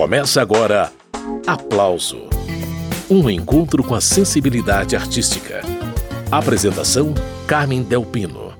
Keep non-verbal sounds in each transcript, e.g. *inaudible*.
Começa agora Aplauso Um encontro com a sensibilidade artística. Apresentação: Carmen Delpino.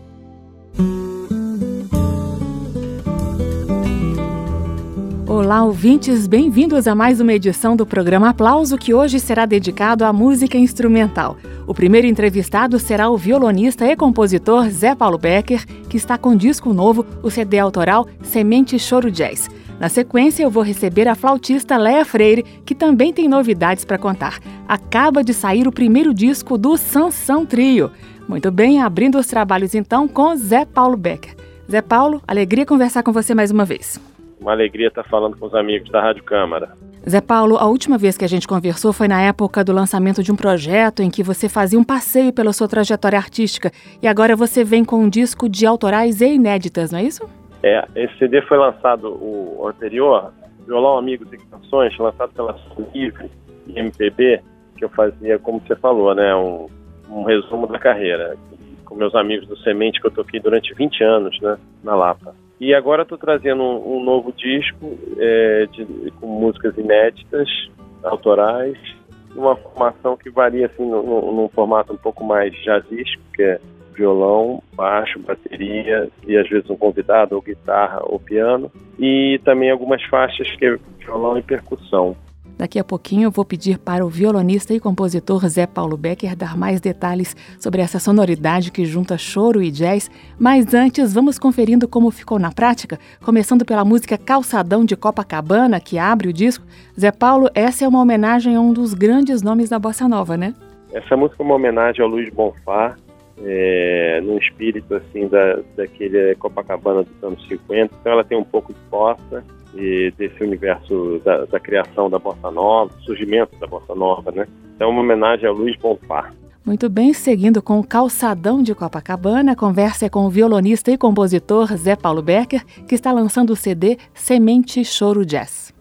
Olá, ouvintes, bem-vindos a mais uma edição do programa Aplauso, que hoje será dedicado à música instrumental. O primeiro entrevistado será o violonista e compositor Zé Paulo Becker, que está com disco novo, o CD autoral Semente Choro Jazz. Na sequência, eu vou receber a flautista Léa Freire, que também tem novidades para contar. Acaba de sair o primeiro disco do Sansão Trio. Muito bem, abrindo os trabalhos então com Zé Paulo Becker. Zé Paulo, alegria conversar com você mais uma vez. Uma alegria estar falando com os amigos da Rádio Câmara. Zé Paulo, a última vez que a gente conversou foi na época do lançamento de um projeto em que você fazia um passeio pela sua trajetória artística e agora você vem com um disco de autorais e inéditas, não é isso? É, esse CD foi lançado, o anterior, Violão Amigos e Canções, lançado pela Livre e MPB, que eu fazia, como você falou, né, um, um resumo da carreira, com meus amigos do Semente, que eu toquei durante 20 anos, né, na Lapa. E agora estou trazendo um, um, novo disco é, de, com músicas inéditas, autorais, uma formação que varia assim num, num formato um pouco mais jazzístico, que é violão, baixo, bateria e às vezes um convidado, ou guitarra ou piano, e também algumas faixas que é violão e percussão. Daqui a pouquinho eu vou pedir para o violonista e compositor Zé Paulo Becker dar mais detalhes sobre essa sonoridade que junta choro e jazz, mas antes vamos conferindo como ficou na prática, começando pela música Calçadão de Copacabana, que abre o disco. Zé Paulo, essa é uma homenagem a um dos grandes nomes da bossa nova, né? Essa música é uma homenagem ao Luiz Bonfá, é, no espírito assim da, daquele Copacabana dos anos 50. Então ela tem um pouco de bossa e desse universo da, da, criação da bossa nova, surgimento da bossa nova, né? Então é uma homenagem a Luiz Bonfá. Muito bem, seguindo com o Calçadão de Copacabana, a conversa é com o violonista e compositor Zé Paulo Becker, que está lançando o CD Semente Choro Jazz.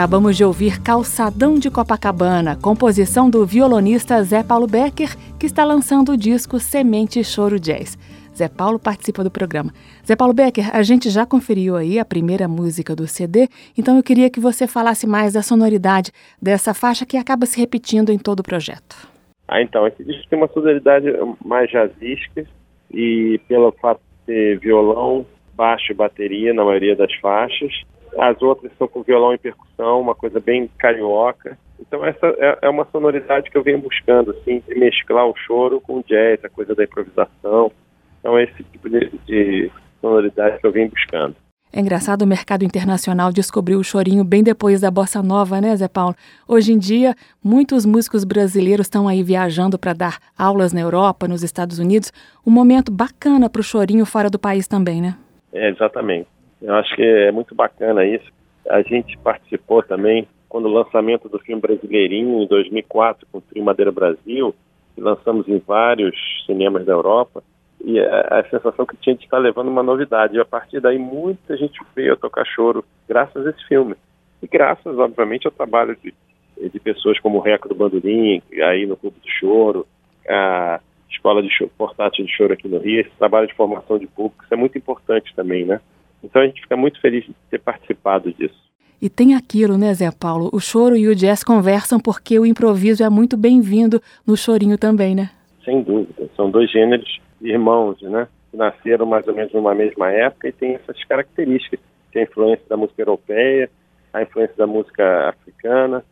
Acabamos de ouvir Calçadão de Copacabana, composição do violonista Zé Paulo Becker, que está lançando o disco Semente Choro Jazz. Zé Paulo participa do programa. Zé Paulo Becker, a gente já conferiu aí a primeira música do CD, então eu queria que você falasse mais da sonoridade dessa faixa que acaba se repetindo em todo o projeto. Ah, então, esse disco tem uma sonoridade mais jazzística e pelo fato de ter violão, baixo e bateria na maioria das faixas, as outras são com violão e percussão, uma coisa bem carioca. Então essa é, é uma sonoridade que eu venho buscando, assim, de mesclar o choro com o jazz, a coisa da improvisação. Então é esse tipo de, de sonoridade que eu venho buscando. É engraçado, o mercado internacional descobriu o chorinho bem depois da bossa nova, né, Zé Paulo? Hoje em dia, muitos músicos brasileiros estão aí viajando para dar aulas na Europa, nos Estados Unidos. Um momento bacana para o chorinho fora do país também, né? É, exatamente. Eu acho que é muito bacana isso. A gente participou também quando o lançamento do filme Brasileirinho em 2004 com o Trio Madeira Brasil, que lançamos em vários cinemas da Europa, e a, a, sensação que tinha de estar levando uma novidade. E a partir daí muita gente veio a tocar choro graças a esse filme. E graças, obviamente, ao trabalho de, de pessoas como o Reco do Bandolim, aí no Clube do Choro, a Escola de Choro, Portátil de Choro aqui no Rio, esse trabalho de formação de público, isso é muito importante também, né? Então a gente fica muito feliz de ter participado disso. E tem aquilo, né, Zé Paulo? O choro e o jazz conversam porque o improviso é muito bem-vindo no chorinho também, né? Sem dúvida. São dois gêneros irmãos, né? Que nasceram mais ou menos numa mesma época e têm essas características. Tem a influência da música europeia, a influência da música africana.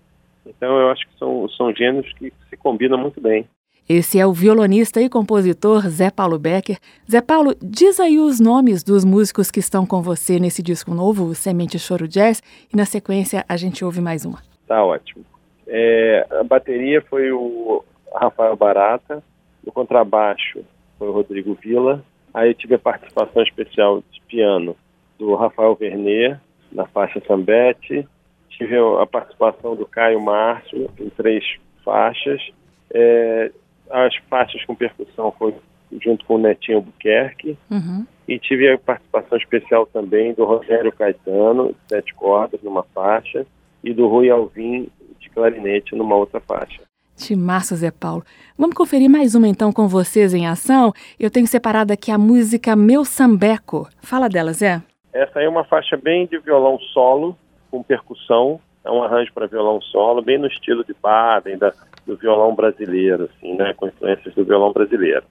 Então eu acho que são, são gêneros que se combinam muito bem. Esse é o violonista e compositor Zé Paulo Becker. Zé Paulo, diz aí os nomes dos músicos que estão com você nesse disco novo, Semente Choro Jazz, e na sequência a gente ouve mais uma. Tá ótimo. É, a bateria foi o Rafael Barata, o contrabaixo foi o Rodrigo Vila, aí eu tive a participação especial de piano do Rafael Vernet, na faixa Sambete, tive a participação do Caio Márcio em três faixas, é, as faixas com percussão foi junto com o Netinho Buquerque. Uhum. E tive a participação especial também do Rogério Caetano, sete cordas numa faixa, e do Rui Alvim, de clarinete, numa outra faixa. Timaço, Zé Paulo. Vamos conferir mais uma então com vocês em ação? Eu tenho separado aqui a música Meu Sambeco. Fala dela, Zé. Essa aí é uma faixa bem de violão solo, com percussão. É um arranjo para violão solo, bem no estilo de Baden, da, do violão brasileiro, assim, né, com influências do violão brasileiro.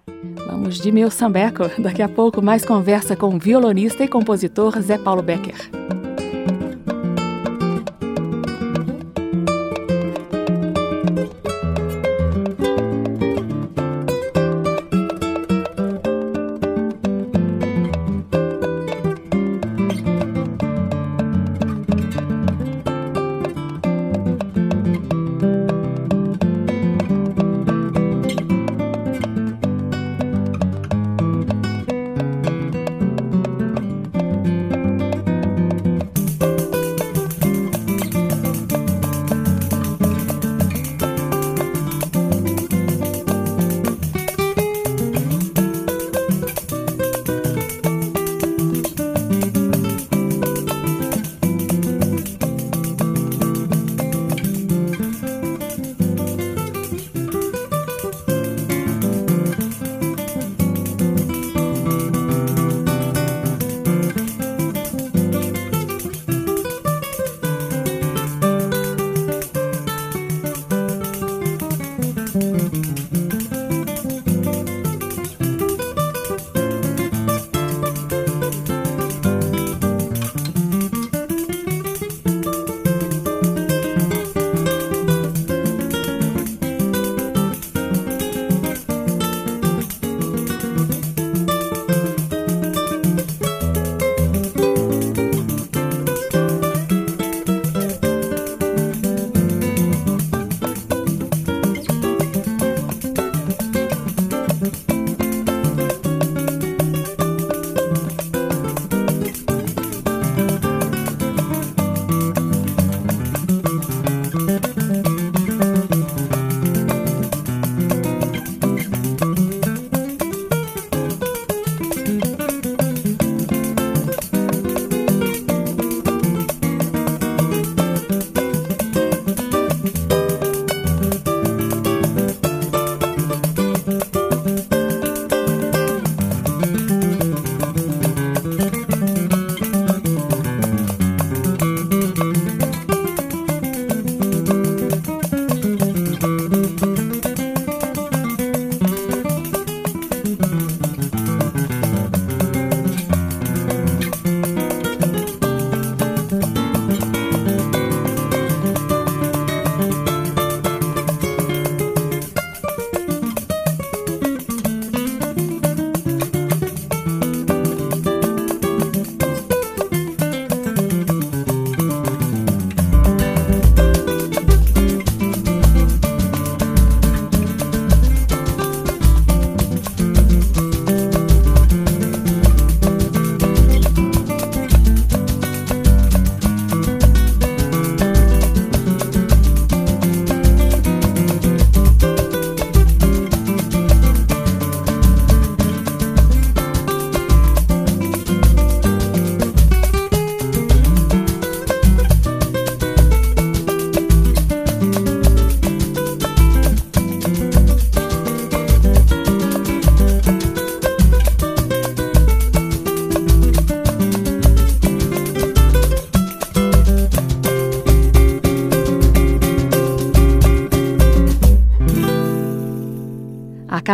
Vamos de meu sambeco. Daqui a pouco mais conversa com o violonista e compositor Zé Paulo Becker.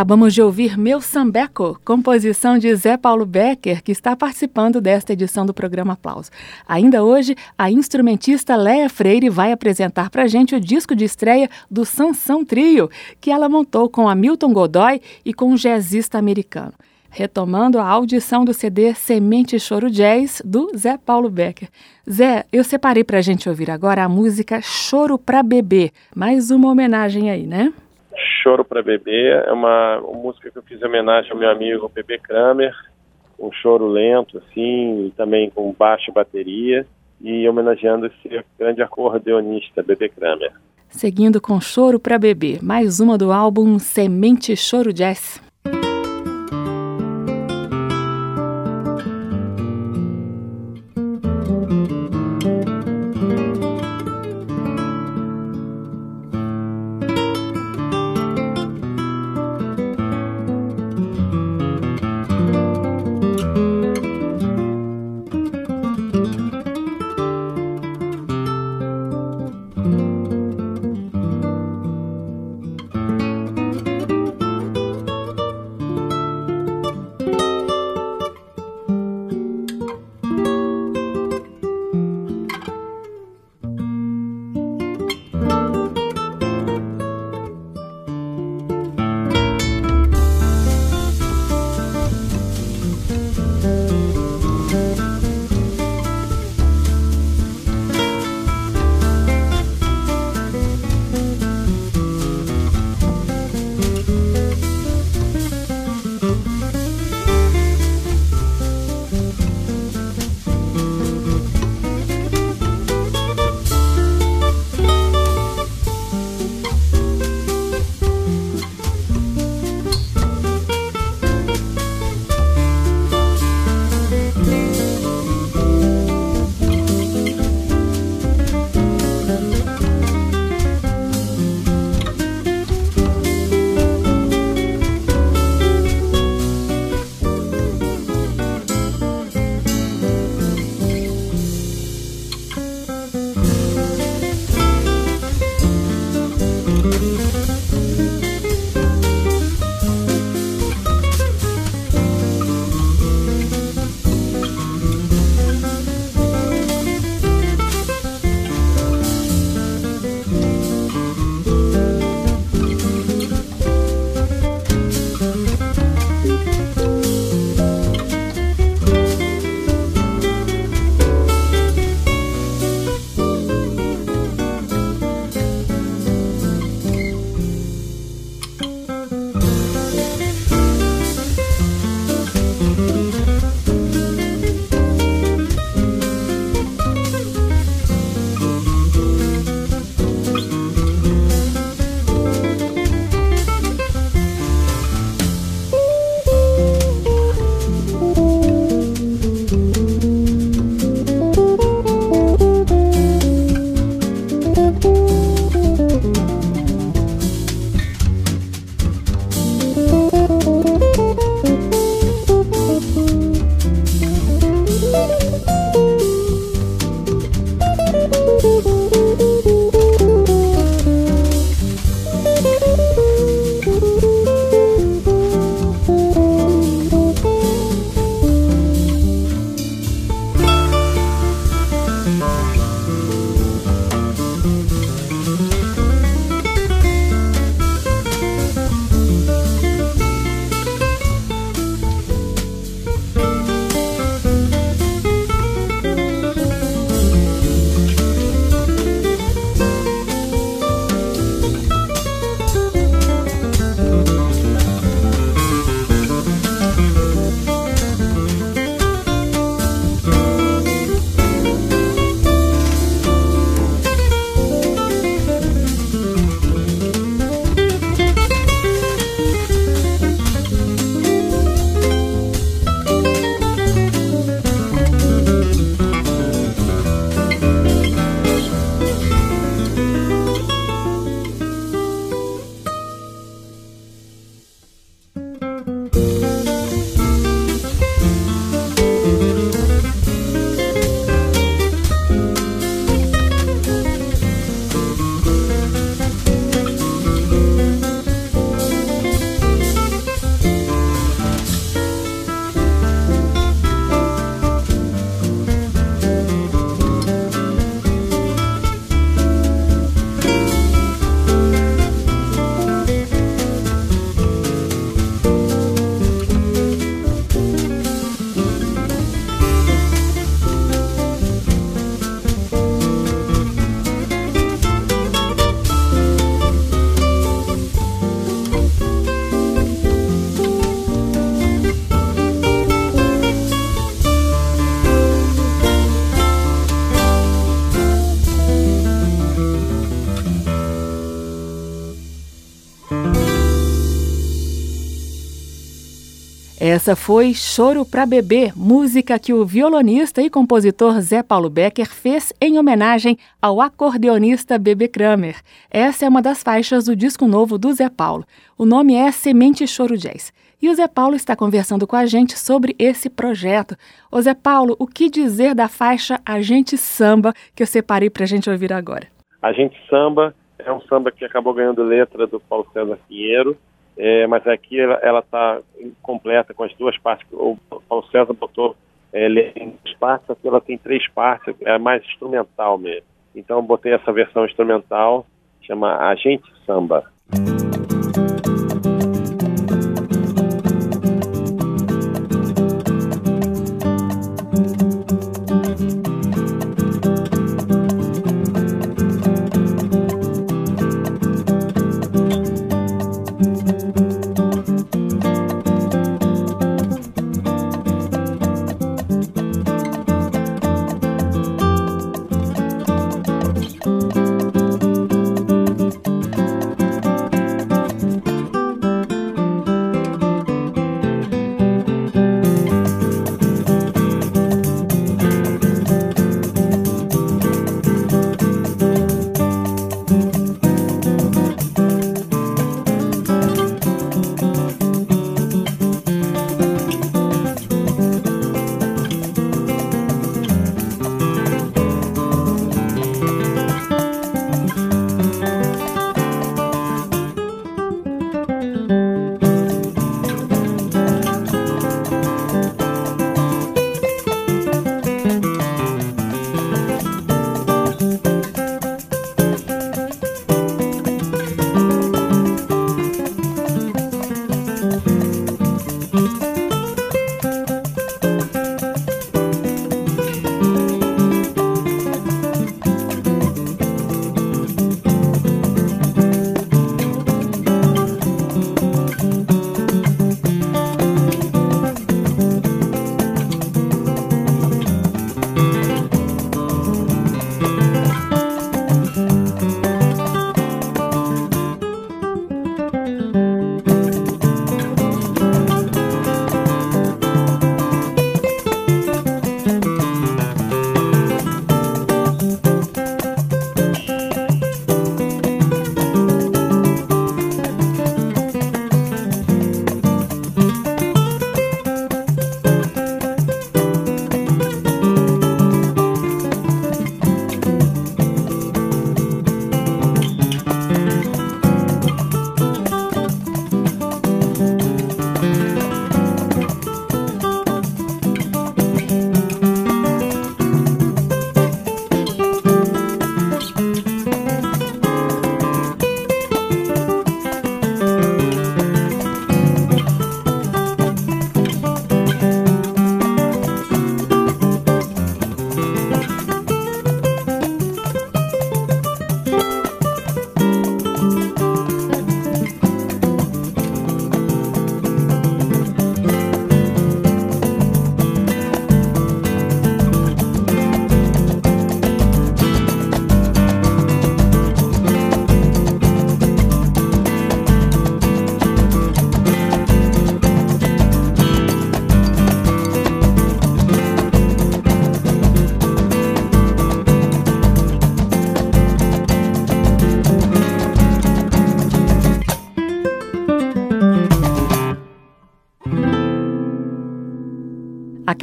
Acabamos de ouvir Meu Sambeco, composição de Zé Paulo Becker, que está participando desta edição do programa Aplauso. Ainda hoje, a instrumentista Léa Freire vai apresentar para gente o disco de estreia do Sansão Trio, que ela montou com Hamilton Godoy e com um jazzista americano. Retomando a audição do CD Semente Choro Jazz, do Zé Paulo Becker. Zé, eu separei para a gente ouvir agora a música Choro para Bebê, mais uma homenagem aí, né? Choro para Bebê é uma, uma, música que eu fiz em homenagem ao meu amigo Bebê Kramer, um choro lento, assim, também com baixo bateria, e homenageando esse grande acordeonista, Bebê Kramer. Seguindo com Choro para Bebê, mais uma do álbum Semente Choro Jazz. Essa foi Choro para Bebê, música que o violonista e compositor Zé Paulo Becker fez em homenagem ao acordeonista Bebê Kramer. Essa é uma das faixas do disco novo do Zé Paulo. O nome é Semente Choro Jazz. E o Zé Paulo está conversando com a gente sobre esse projeto. Ô Zé Paulo, o que dizer da faixa A Gente Samba que eu separei para a gente ouvir agora? A Gente Samba é um samba que acabou ganhando letra do Paulo César Pinheiro, é, mas aqui ela está completa com as duas partes. O Paulo César botou é, em duas partes, aqui ela tem três partes, é mais instrumental mesmo. Então eu botei essa versão instrumental, chama A Gente Samba.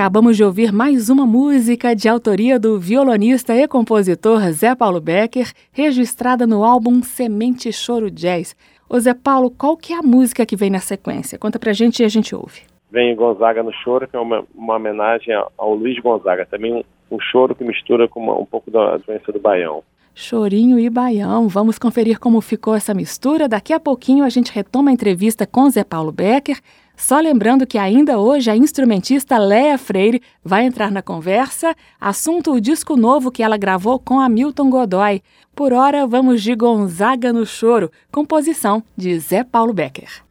Acabamos de ouvir mais uma música de autoria do violonista e compositor Zé Paulo Becker, registrada no álbum Semente Choro Jazz. Ô Zé Paulo, qual que é a música que vem na sequência? Conta pra gente e a gente ouve. Vem Gonzaga no Choro, que é uma, uma homenagem ao Luiz Gonzaga. Também um, um choro que mistura com uma, um pouco da doença do baião. Chorinho e Baião. Vamos conferir como ficou essa mistura. Daqui a pouquinho a gente retoma a entrevista com Zé Paulo Becker. Só lembrando que ainda hoje a instrumentista Léa Freire vai entrar na conversa, assunto o disco novo que ela gravou com Hamilton Godoy. Por hora, vamos de Gonzaga no Choro, composição de Zé Paulo Becker.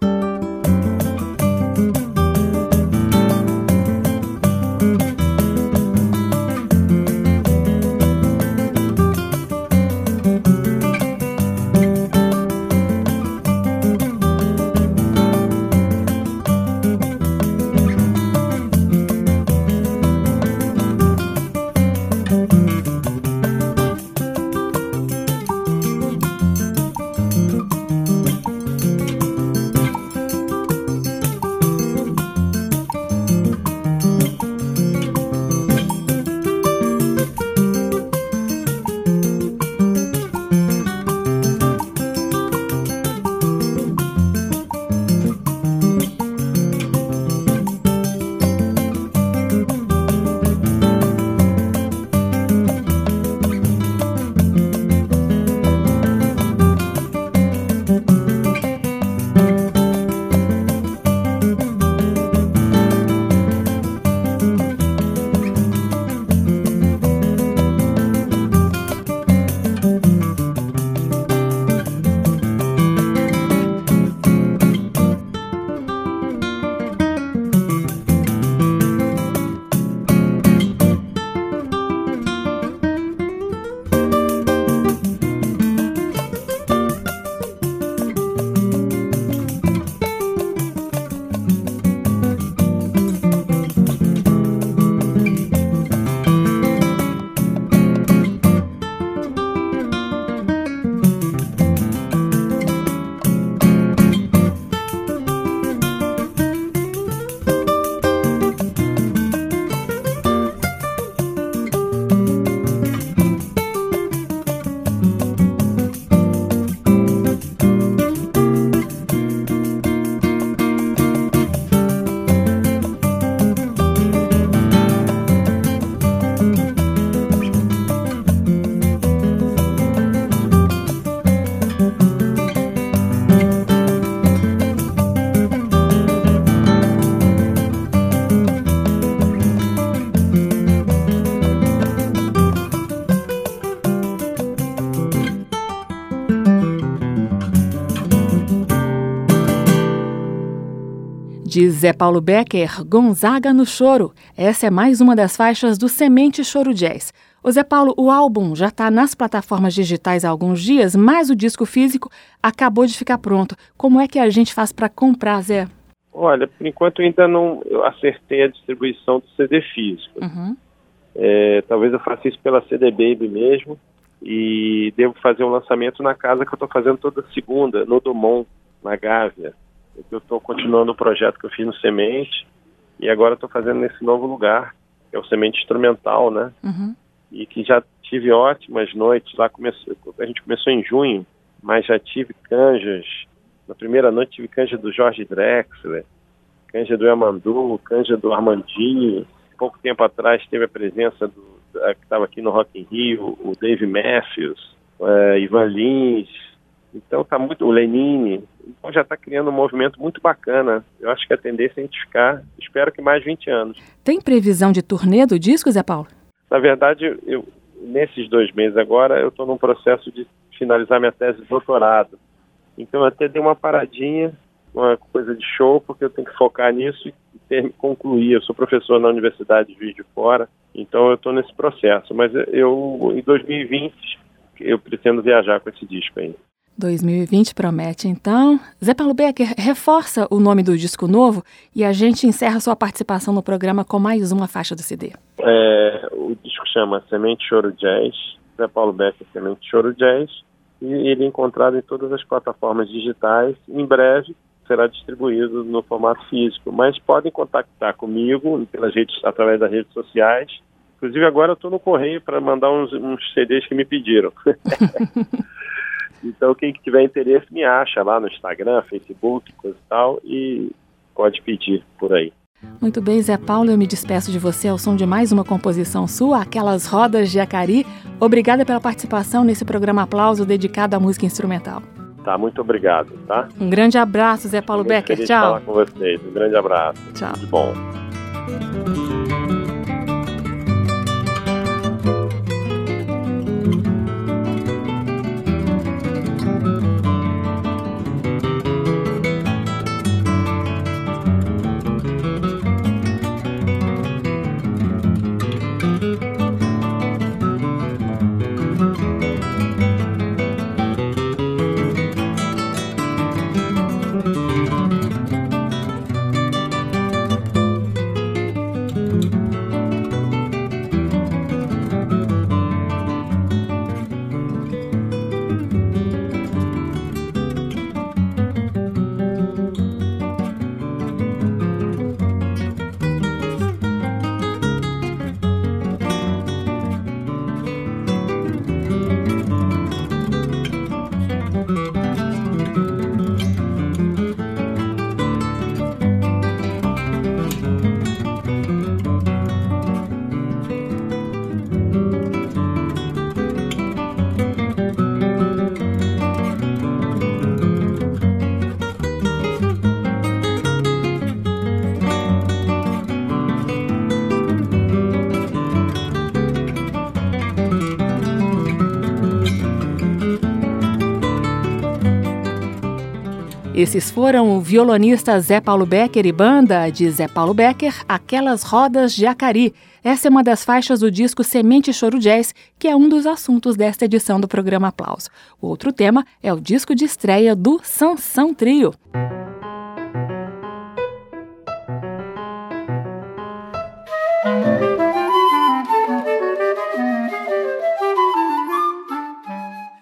Diz Zé Paulo Becker, Gonzaga no Choro. Essa é mais uma das faixas do Semente Choro Jazz. Ô Zé Paulo, o álbum já está nas plataformas digitais há alguns dias, mas o disco físico acabou de ficar pronto. Como é que a gente faz para comprar, Zé? Olha, por enquanto ainda não acertei a distribuição do CD físico. Uhum. É, talvez eu faça isso pela CD Baby mesmo e devo fazer um lançamento na casa que eu estou fazendo toda segunda, no Dumont, na Gávea. Eu estou continuando o projeto que eu fiz no Semente e agora estou fazendo nesse novo lugar, que é o Semente Instrumental, né? Uhum. E que já tive ótimas noites lá. Começou, a gente começou em junho, mas já tive canjas. Na primeira noite tive canja do Jorge Drexler, canja do Yamandu, canja do Armandinho. Pouco tempo atrás teve a presença do que estava aqui no Rock in Rio, o Dave Matthews, é, Ivan Lins, então tá muito o Lenine, então já está criando um movimento muito bacana. Eu acho que a tendência é a gente ficar, espero que mais 20 anos. Tem previsão de turnê do disco, Zé Paulo? Na verdade, eu nesses dois meses agora eu estou num processo de finalizar minha tese de doutorado. Então eu até dei uma paradinha, uma coisa de show, porque eu tenho que focar nisso e ter, concluir. Eu sou professor na Universidade de Juiz de Fora, então eu estou nesse processo. Mas eu, em 2020, eu pretendo viajar com esse disco ainda. 2020 promete, então. Zé Paulo Becker reforça o nome do disco novo e a gente encerra sua participação no programa com mais uma faixa do CD. É, o disco chama Semente Choro Jazz, Zé Paulo Becker Semente Choro Jazz, e ele é encontrado em todas as plataformas digitais. Em breve será distribuído no formato físico, mas podem contactar comigo pelas redes, através das redes sociais. Inclusive agora eu estou no correio para mandar uns, uns CDs que me pediram. *laughs* Então, quem tiver interesse, me acha lá no Instagram, Facebook, coisa e tal, e pode pedir por aí. Muito bem, Zé Paulo, eu me despeço de você ao som de mais uma composição sua, Aquelas Rodas de Acari. Obrigada pela participação nesse programa Aplauso dedicado à música instrumental. Tá, muito obrigado, tá? Um grande abraço, Zé Paulo Becker. Tchau. falar com vocês. Um grande abraço. Tchau. Tudo bom. Esses foram o violonista Zé Paulo Becker e banda de Zé Paulo Becker, Aquelas Rodas de Acari. Essa é uma das faixas do disco Semente Choro Jazz, que é um dos assuntos desta edição do programa Aplauso. O outro tema é o disco de estreia do Sansão Trio.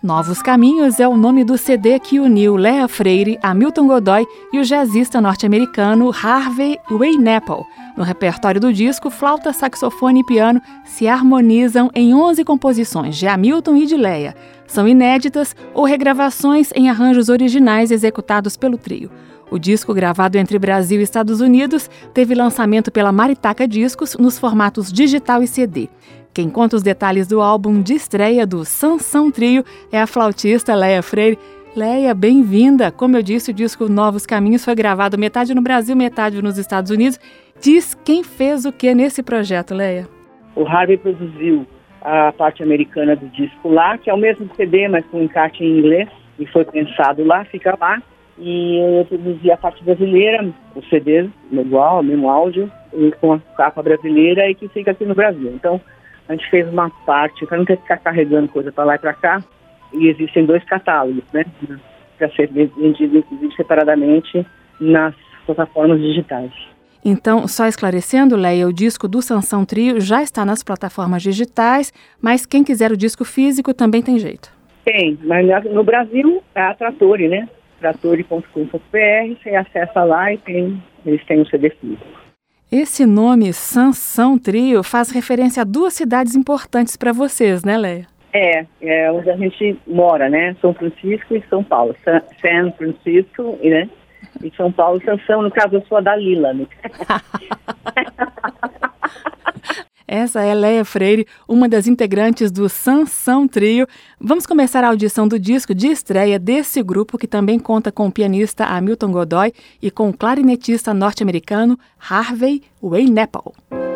Novos Caminhos é o nome do CD que uniu Lea Freire, Hamilton Godoy e o jazzista norte-americano Harvey Wayneapple. No repertório do disco, flauta, saxofone e piano se harmonizam em 11 composições de Hamilton e de Lea. São inéditas ou regravações em arranjos originais executados pelo trio. O disco, gravado entre Brasil e Estados Unidos, teve lançamento pela Maritaca Discos nos formatos digital e CD. Quem conta os detalhes do álbum de estreia do Sansão Trio é a flautista Leia Freire. Leia, bem-vinda! Como eu disse, o disco Novos Caminhos foi gravado metade no Brasil, metade nos Estados Unidos. Diz quem fez o que nesse projeto, Leia? O Harvey produziu a parte americana do disco lá, que é o mesmo CD, mas com encarte em inglês, e foi pensado lá, fica lá. E eu produzi a parte brasileira, os CDs, igual, mesmo áudio, com a capa brasileira e que fica aqui no Brasil. Então, a gente fez uma parte para não ter que ficar carregando coisa para lá e para cá. E existem dois catálogos, né? Para ser vendido, inclusive, separadamente nas plataformas digitais. Então, só esclarecendo, Leia, o disco do Sansão Trio já está nas plataformas digitais, mas quem quiser o disco físico também tem jeito. Tem, mas no Brasil é a Trattori, né? Trattori.com.br, você acessa lá e tem, eles têm o um CD físico. Esse nome, Sansão Trio, faz referência a duas cidades importantes para vocês, né, Leia? É, é onde a gente mora, né? São Francisco e São Paulo. San, San Francisco, né? E São Paulo, Sansão, no caso, eu sou a Dalila. Né? *laughs* Essa é Leia Freire, uma das integrantes do Sansão Trio. Vamos começar a audição do disco de estreia desse grupo, que também conta com o pianista Hamilton Godoy e com o clarinetista norte-americano Harvey Wayneapple.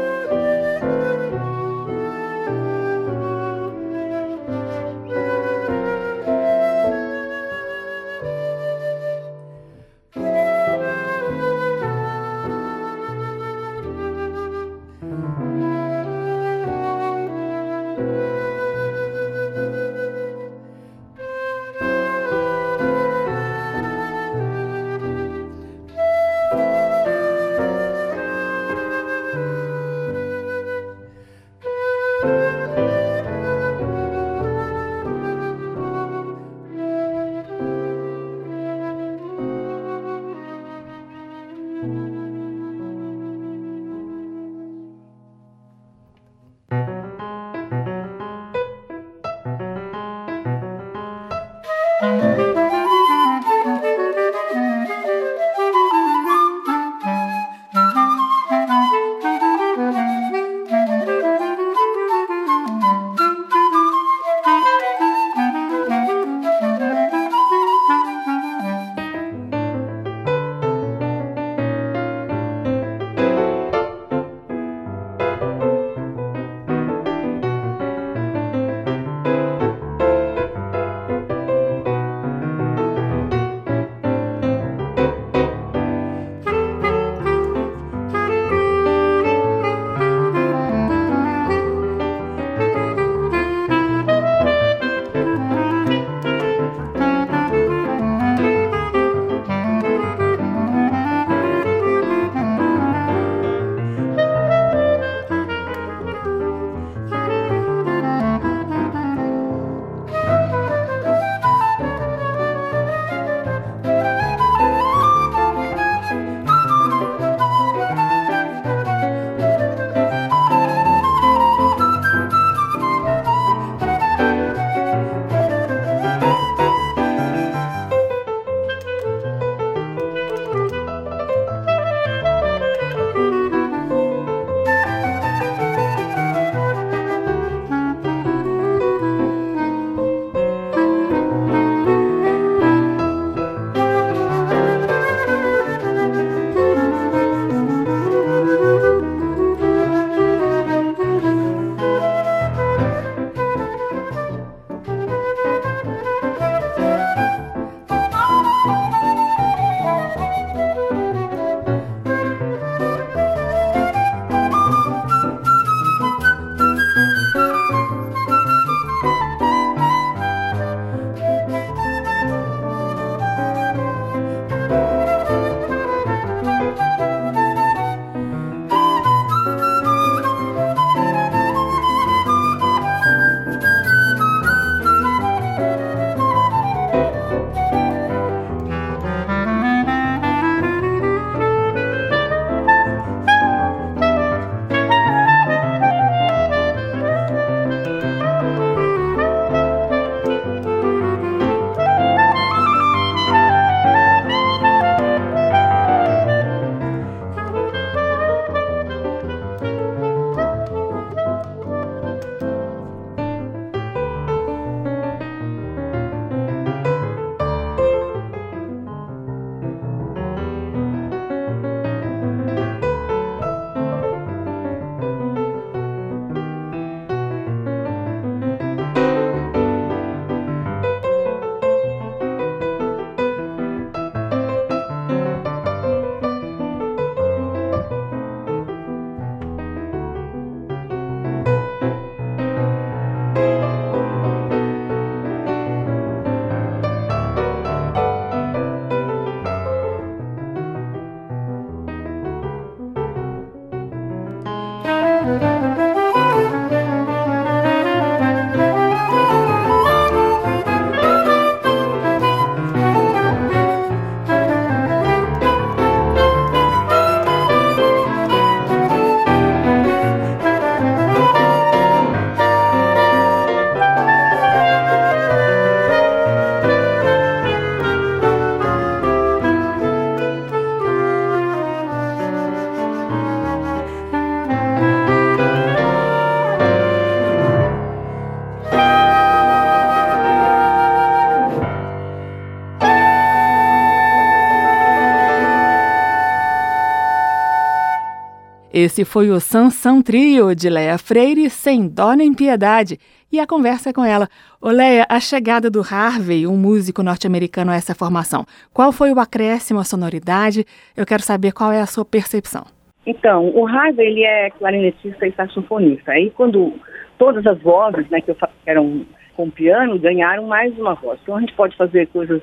Esse foi o Sansão Trio de Leia Freire, sem dó nem piedade. E a conversa é com ela. Leia, a chegada do Harvey, um músico norte-americano a essa formação, qual foi o acréscimo à sonoridade? Eu quero saber qual é a sua percepção. Então, o Harvey, ele é clarinetista e saxofonista. Aí, quando todas as vozes, né, que eram com piano, ganharam mais uma voz. Então, a gente pode fazer coisas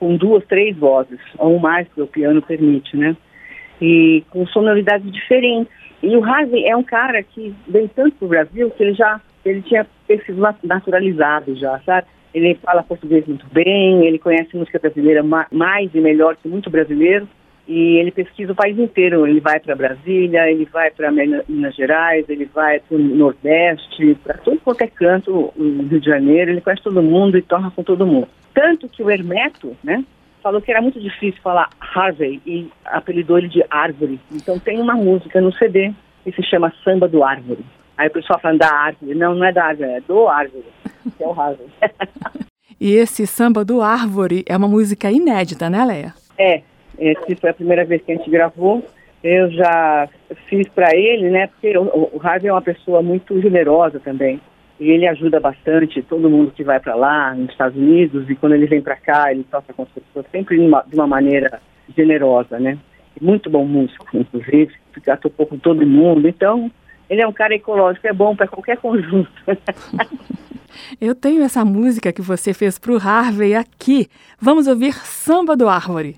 com duas, três vozes, ou mais que o piano permite, né? E com sonoridades diferentes. E o Harvey é um cara que vem tanto para o Brasil que ele já ele tinha sido naturalizado já, sabe? Ele fala português muito bem, ele conhece música brasileira mais e melhor que muito brasileiro e ele pesquisa o país inteiro. Ele vai para Brasília, ele vai para Minas Gerais, ele vai para o Nordeste, para todo é canto no Rio de Janeiro. Ele conhece todo mundo e torna com todo mundo. Tanto que o Hermeto, né, falou que era muito difícil falar Harvey e apelidou ele de Árvore. Então tem uma música no CD que se chama Samba do Árvore. Aí o pessoal falando da árvore. Não, não é da árvore, é do árvore, que é o Harvey. *laughs* e esse Samba do Árvore é uma música inédita, né, Leia? É, essa foi a primeira vez que a gente gravou. Eu já fiz para ele, né? Porque o, o Harvey é uma pessoa muito generosa também. E ele ajuda bastante todo mundo que vai para lá, nos Estados Unidos, e quando ele vem para cá, ele toca com as pessoas sempre de uma, maneira generosa, né? Muito bom músico, inclusive, já tocou com todo mundo. Então, ele é um cara ecológico, é bom para qualquer conjunto. *laughs* Eu tenho essa música que você fez para o Harvey aqui. Vamos ouvir Samba do Árvore.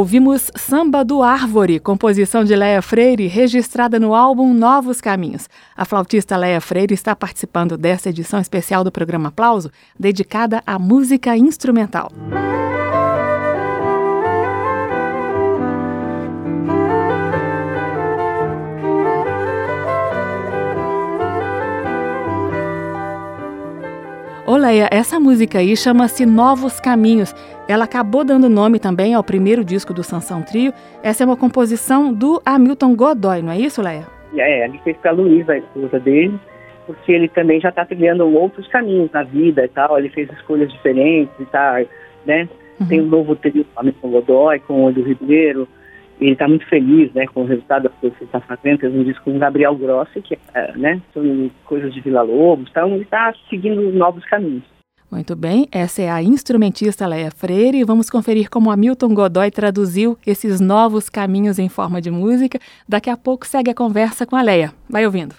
Ouvimos Samba do Árvore, composição de Leia Freire, registrada no álbum Novos Caminhos. A flautista Leia Freire está participando dessa edição especial do programa Aplauso, dedicada à música instrumental. Ô Leia, essa música aí chama-se Novos Caminhos. Ela acabou dando nome também ao primeiro disco do Sansão Trio. Essa é uma composição do Hamilton Godoy, não é isso, Leia? É, ele fez para a Luísa, a esposa dele, porque ele também já está trilhando outros caminhos na vida e tal. Ele fez escolhas diferentes e tá, né? Uhum. Tem um novo trio com Hamilton Godoy, com o Edu Ribeiro. Ele está muito feliz, né, com o resultado das coisas que ele está fazendo. Fez um disco com o Gabriel Grossi, que é, né, são coisas de Vila Lobos. Então, ele está seguindo novos caminhos. Muito bem, essa é a instrumentista Leia Freire e vamos conferir como Hamilton Godoy traduziu esses novos caminhos em forma de música. Daqui a pouco segue a conversa com a Leia. Vai ouvindo.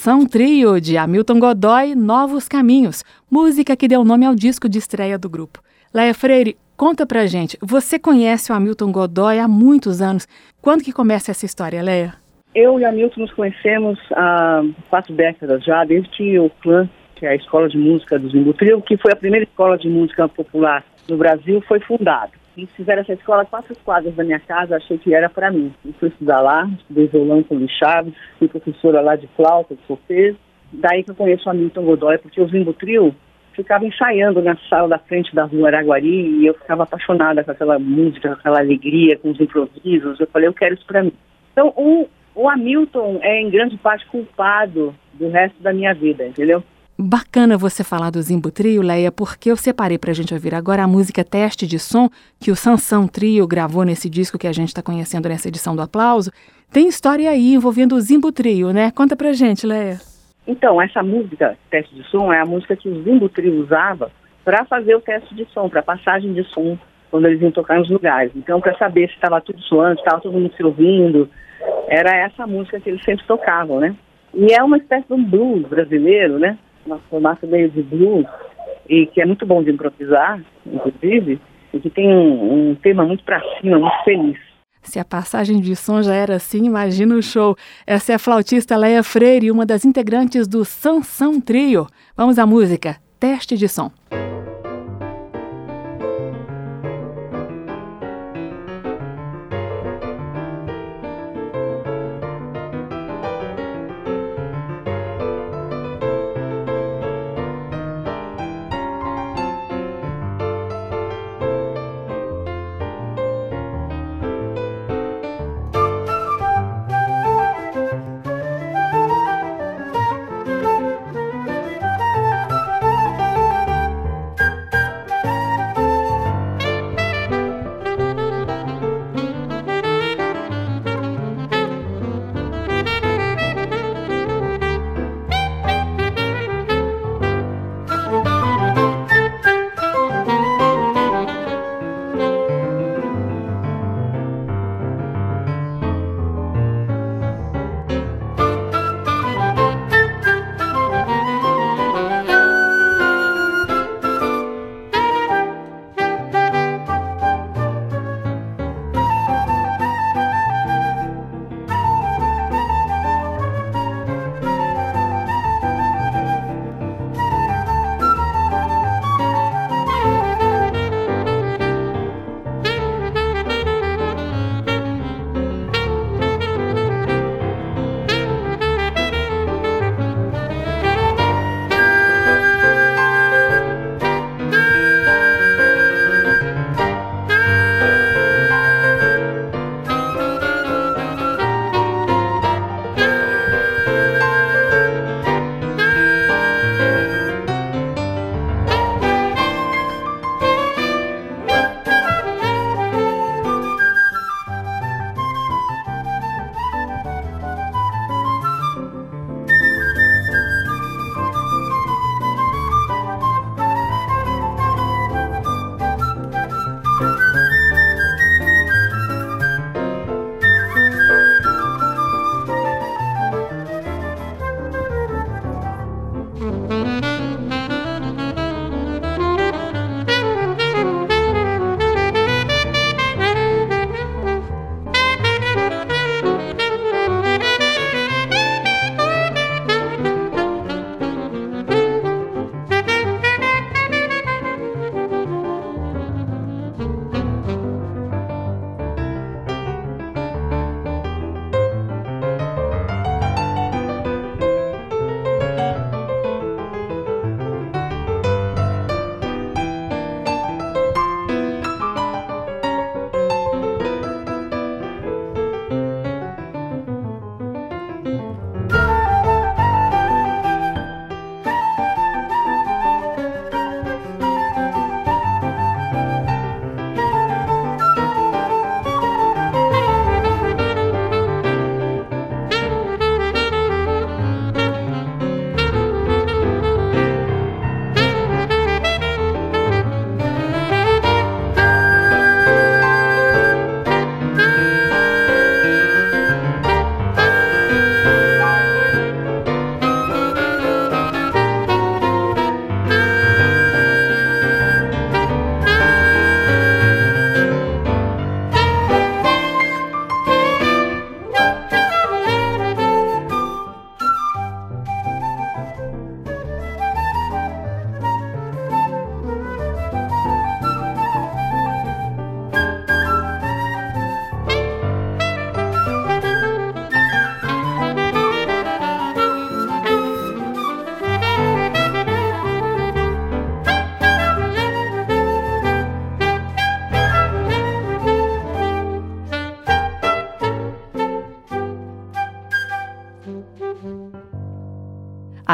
Sansão Trio, de Hamilton Godoy, Novos Caminhos, música que deu nome ao disco de estreia do grupo. Leia Freire, conta pra gente, você conhece o Hamilton Godoy há muitos anos. Quando que começa essa história, Leia? Eu e Hamilton nos conhecemos há quatro décadas já, desde o clã, que é a Escola de Música do Zimbu Trio, que foi a primeira escola de música popular no Brasil, foi fundada. E fizeram essa escola quatro quadras da minha casa, achei que era para mim. E fui estudar lá, estudei violão com o Chaves, fui professora lá de flauta, de solfejo. Daí que eu conheço o Hamilton Godoy, porque o Zimbo Trio ficava ensaiando na sala da frente da rua Araguari e eu ficava apaixonada com aquela música, com aquela alegria, com os improvisos. Eu falei, eu quero isso para mim. Então, o, o Hamilton é em grande parte culpado do resto da minha vida, entendeu? Bacana você falar do Zimbo Trio, Leia, porque eu separei para a gente ouvir agora a música Teste de Som, que o Sansão Trio gravou nesse disco que a gente está conhecendo nessa edição do Aplauso. Tem história aí envolvendo o Zimbo Trio, né? Conta pra gente, Leia. Então, essa música, Teste de Som, é a música que o Zimbo Trio usava para fazer o teste de som, para passagem de som, quando eles iam tocar nos lugares. Então, para saber se estava tudo suando, se estava todo mundo se ouvindo, era essa música que eles sempre tocavam, né? E é uma espécie de um blues brasileiro, né? Uma formato meio de blues, e que é muito bom de improvisar, inclusive, e que tem um, um tema muito para cima, muito feliz. Se a passagem de som já era assim, imagina o show. Essa é a flautista Leia Freire, uma das integrantes do Sansão Trio. Vamos à música, teste de som.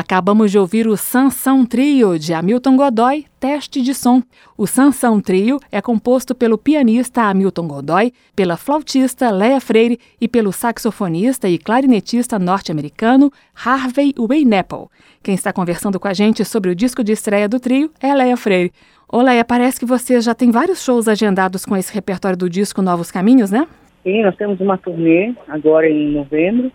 Acabamos de ouvir o Sansão Trio de Hamilton Godoy, Teste de Som. O Sansão Trio é composto pelo pianista Hamilton Godoy, pela flautista Leia Freire e pelo saxofonista e clarinetista norte-americano Harvey Wayneapple. Quem está conversando com a gente sobre o disco de estreia do trio é Leia Freire. Ô Leia, parece que você já tem vários shows agendados com esse repertório do disco Novos Caminhos, né? Sim, nós temos uma turnê agora em novembro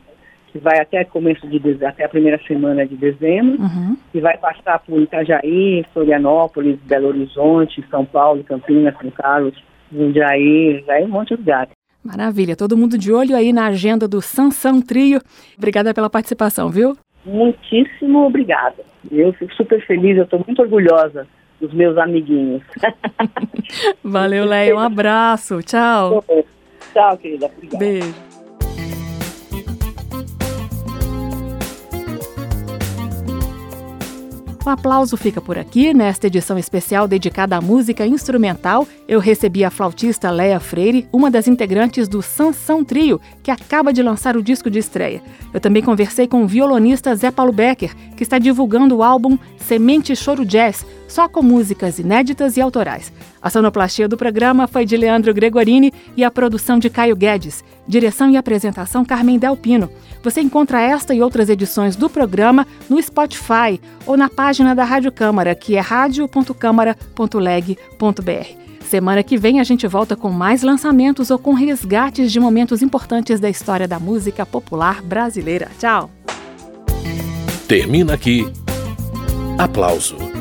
que vai até começo de até a primeira semana de dezembro, uhum. que vai passar por Itajaí, Florianópolis, Belo Horizonte, São Paulo, Campinas, São Carlos, Jundiaí, aí um monte de lugar. Maravilha, todo mundo de olho aí na agenda do Sansão Trio. Obrigada pela participação, viu? Muitíssimo obrigada. Eu fico super feliz, eu estou muito orgulhosa dos meus amiguinhos. *laughs* Valeu, Leia, um abraço, tchau. Tchau, querida. Obrigada. Beijo. O aplauso fica por aqui. Nesta edição especial dedicada à música instrumental, eu recebi a flautista Leia Freire, uma das integrantes do Sansão Trio, que acaba de lançar o disco de estreia. Eu também conversei com o violonista Zé Paulo Becker, que está divulgando o álbum Semente Choro Jazz, só com músicas inéditas e autorais. A sonoplastia do programa foi de Leandro Gregorini e a produção de Caio Guedes. Direção e apresentação Carmen Delpino. Você encontra esta e outras edições do programa no Spotify ou na página da Rádio Câmara, que é radio.câmara.leg.br. Semana que vem a gente volta com mais lançamentos ou com resgates de momentos importantes da história da música popular brasileira. Tchau! Termina aqui. Aplauso